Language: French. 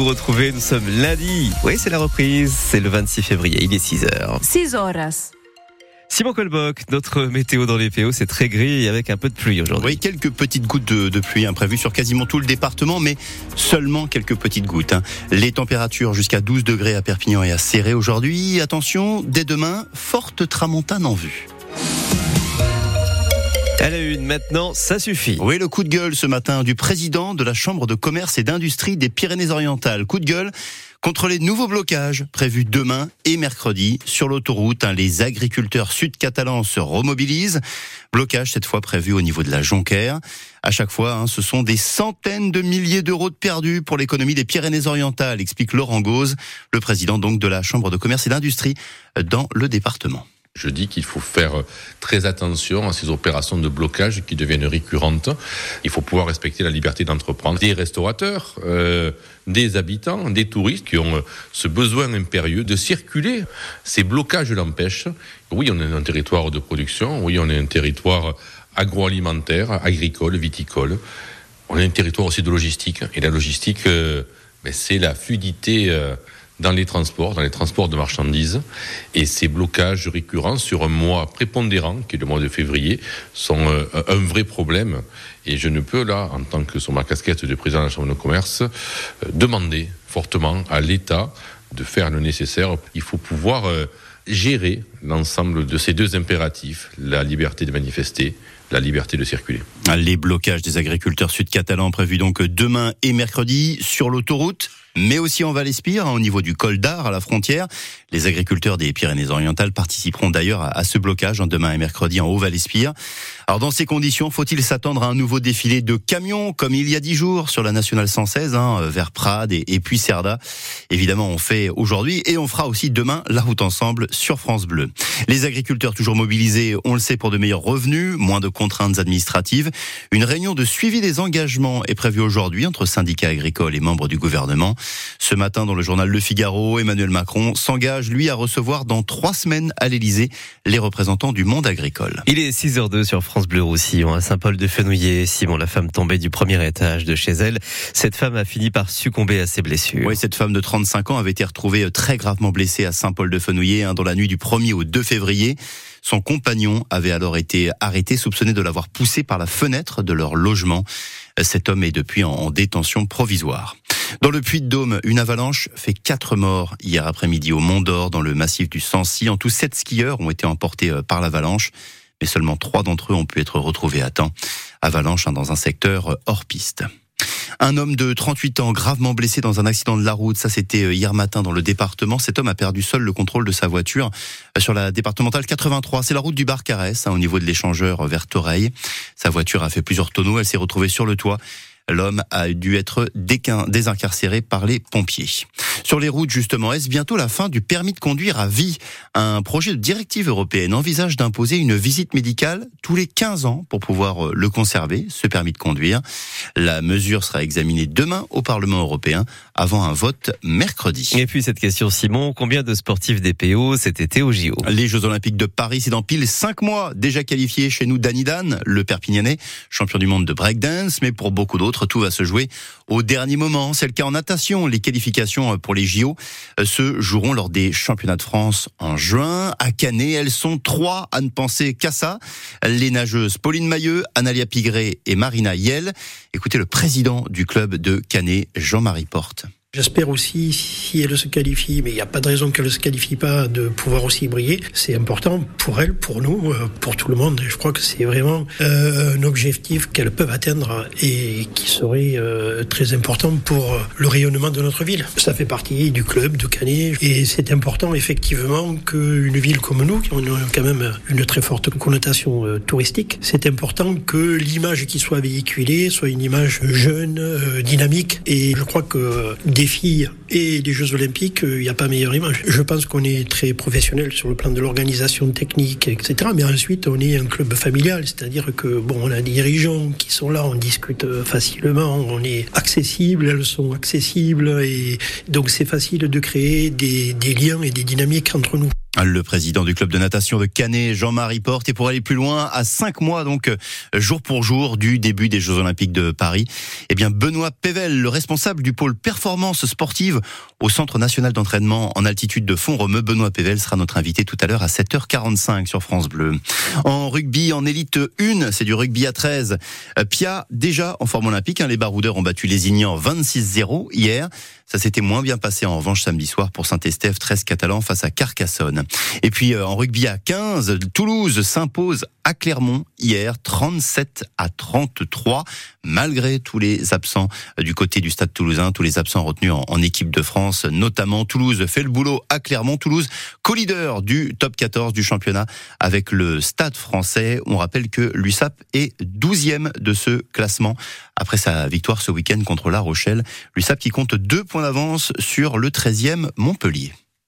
vous retrouver. Nous sommes lundi. Oui, c'est la reprise. C'est le 26 février. Il est 6h. 6 horas. Simon Colboc, notre météo dans les PO, c'est très gris et avec un peu de pluie aujourd'hui. Oui, quelques petites gouttes de, pluie imprévues sur quasiment tout le département, mais seulement quelques petites gouttes. Hein. Les températures jusqu'à 12 degrés à Perpignan et à Serré aujourd'hui. Attention, dès demain, forte tramontane en vue. À la une, maintenant, ça suffit. Oui, le coup de gueule ce matin du président de la Chambre de commerce et d'industrie des Pyrénées-Orientales. Coup de gueule contre les nouveaux blocages prévus demain et mercredi sur l'autoroute. Hein, les agriculteurs sud-catalans se remobilisent. Blocage cette fois prévu au niveau de la Jonquère. À chaque fois, hein, ce sont des centaines de milliers d'euros de perdus pour l'économie des Pyrénées-Orientales, explique Laurent Gauze, le président donc de la Chambre de commerce et d'industrie dans le département. Je dis qu'il faut faire très attention à ces opérations de blocage qui deviennent récurrentes. Il faut pouvoir respecter la liberté d'entreprendre des restaurateurs, euh, des habitants, des touristes qui ont euh, ce besoin impérieux de circuler. Ces blocages l'empêchent. Oui, on est un territoire de production, oui, on est un territoire agroalimentaire, agricole, viticole. On est un territoire aussi de logistique. Et la logistique, euh, ben, c'est la fluidité dans les transports, dans les transports de marchandises. Et ces blocages récurrents sur un mois prépondérant, qui est le mois de février, sont euh, un vrai problème. Et je ne peux là, en tant que sur ma casquette de président de la Chambre de commerce, euh, demander fortement à l'État de faire le nécessaire. Il faut pouvoir euh, gérer l'ensemble de ces deux impératifs, la liberté de manifester, la liberté de circuler. Les blocages des agriculteurs sud-catalans prévus donc demain et mercredi sur l'autoroute mais aussi en Val-Espire, hein, au niveau du col d'Ar, à la frontière. Les agriculteurs des Pyrénées-Orientales participeront d'ailleurs à, ce blocage hein, demain et mercredi en Haut-Val-Espire. Alors dans ces conditions, faut-il s'attendre à un nouveau défilé de camions comme il y a dix jours sur la nationale 116 hein, vers Prades et, et puis Cerda? Évidemment, on fait aujourd'hui et on fera aussi demain la route ensemble sur France Bleu. Les agriculteurs toujours mobilisés, on le sait, pour de meilleurs revenus, moins de contraintes administratives. Une réunion de suivi des engagements est prévue aujourd'hui entre syndicats agricoles et membres du gouvernement. Ce matin, dans le journal Le Figaro, Emmanuel Macron s'engage, lui, à recevoir dans trois semaines à l'Elysée les représentants du monde agricole. Il est 6h02 sur France Bleu Roussillon, à Saint-Paul-de-Fenouillet. Simon, la femme tombée du premier étage de chez elle. Cette femme a fini par succomber à ses blessures. Oui, cette femme de 35 ans avait été retrouvée très gravement blessée à Saint-Paul-de-Fenouillet hein, dans la nuit du 1er au 2 février. Son compagnon avait alors été arrêté, soupçonné de l'avoir poussé par la fenêtre de leur logement. Cet homme est depuis en détention provisoire. Dans le Puy-de-Dôme, une avalanche fait quatre morts hier après-midi au Mont d'Or, dans le massif du Sancy. En tout, sept skieurs ont été emportés euh, par l'avalanche, mais seulement trois d'entre eux ont pu être retrouvés à temps. Avalanche hein, dans un secteur euh, hors piste. Un homme de 38 ans gravement blessé dans un accident de la route. Ça, c'était euh, hier matin dans le département. Cet homme a perdu seul le contrôle de sa voiture sur la départementale 83. C'est la route du Barcarès, hein, au niveau de l'échangeur vers Toreil. Sa voiture a fait plusieurs tonneaux. Elle s'est retrouvée sur le toit. L'homme a dû être désincarcéré par les pompiers. Sur les routes, justement, est-ce bientôt la fin du permis de conduire à vie? Un projet de directive européenne envisage d'imposer une visite médicale tous les 15 ans pour pouvoir euh, le conserver, ce permis de conduire. La mesure sera examinée demain au Parlement européen avant un vote mercredi. Et puis cette question, Simon, combien de sportifs DPO cet été au JO Les Jeux Olympiques de Paris, c'est dans pile 5 mois. Déjà qualifié chez nous Danny Dan, le Perpignanais, champion du monde de breakdance, mais pour beaucoup d'autres, tout va se jouer au dernier moment. C'est le cas en natation. Les qualifications pour les JO euh, se joueront lors des championnats de France en juin. À Canet, elles sont trois à ne penser qu'à ça. Les nageuses Pauline Mailleux, Analia Pigré et Marina Yel. Écoutez le président du club de Canet, Jean-Marie Porte. J'espère aussi, si elle se qualifie, mais il n'y a pas de raison qu'elle ne se qualifie pas, de pouvoir aussi briller. C'est important pour elle, pour nous, euh, pour tout le monde. Je crois que c'est vraiment euh, un objectif qu'elles peuvent atteindre et qui serait euh, très important pour le rayonnement de notre ville. Ça fait partie du club de Canet et c'est important effectivement qu'une ville comme nous, qui a quand même une très forte connotation touristique, c'est important que l'image qui soit véhiculée soit une image jeune, dynamique et je crois que filles et des Jeux Olympiques, euh, il n'y a pas meilleure image. Je pense qu'on est très professionnel sur le plan de l'organisation technique, etc. Mais ensuite, on est un club familial, c'est-à-dire que bon, on a des dirigeants qui sont là, on discute facilement, on est accessible, elles sont accessibles, et donc c'est facile de créer des, des liens et des dynamiques entre nous. Le président du club de natation de Canet, Jean-Marie Porte, et pour aller plus loin, à cinq mois donc jour pour jour du début des Jeux Olympiques de Paris, eh bien Benoît Pével, le responsable du pôle performance sportive au Centre national d'entraînement en altitude de Font-Romeu, Benoît Pével sera notre invité tout à l'heure à 7h45 sur France Bleu. En rugby, en élite 1, c'est du rugby à 13. Pia, déjà en forme olympique, hein, les baroudeurs ont battu les Ignans 26-0 hier. Ça s'était moins bien passé en revanche samedi soir pour Saint-Estèphe, 13 catalans face à Carcassonne. Et puis euh, en rugby à 15, Toulouse s'impose à Clermont hier 37 à 33 malgré tous les absents du côté du stade toulousain, tous les absents retenus en, équipe de France, notamment Toulouse fait le boulot à Clermont. Toulouse, co-leader du top 14 du championnat avec le stade français. On rappelle que l'USAP est 12e de ce classement après sa victoire ce week-end contre La Rochelle. L'USAP qui compte deux points d'avance sur le 13e Montpellier.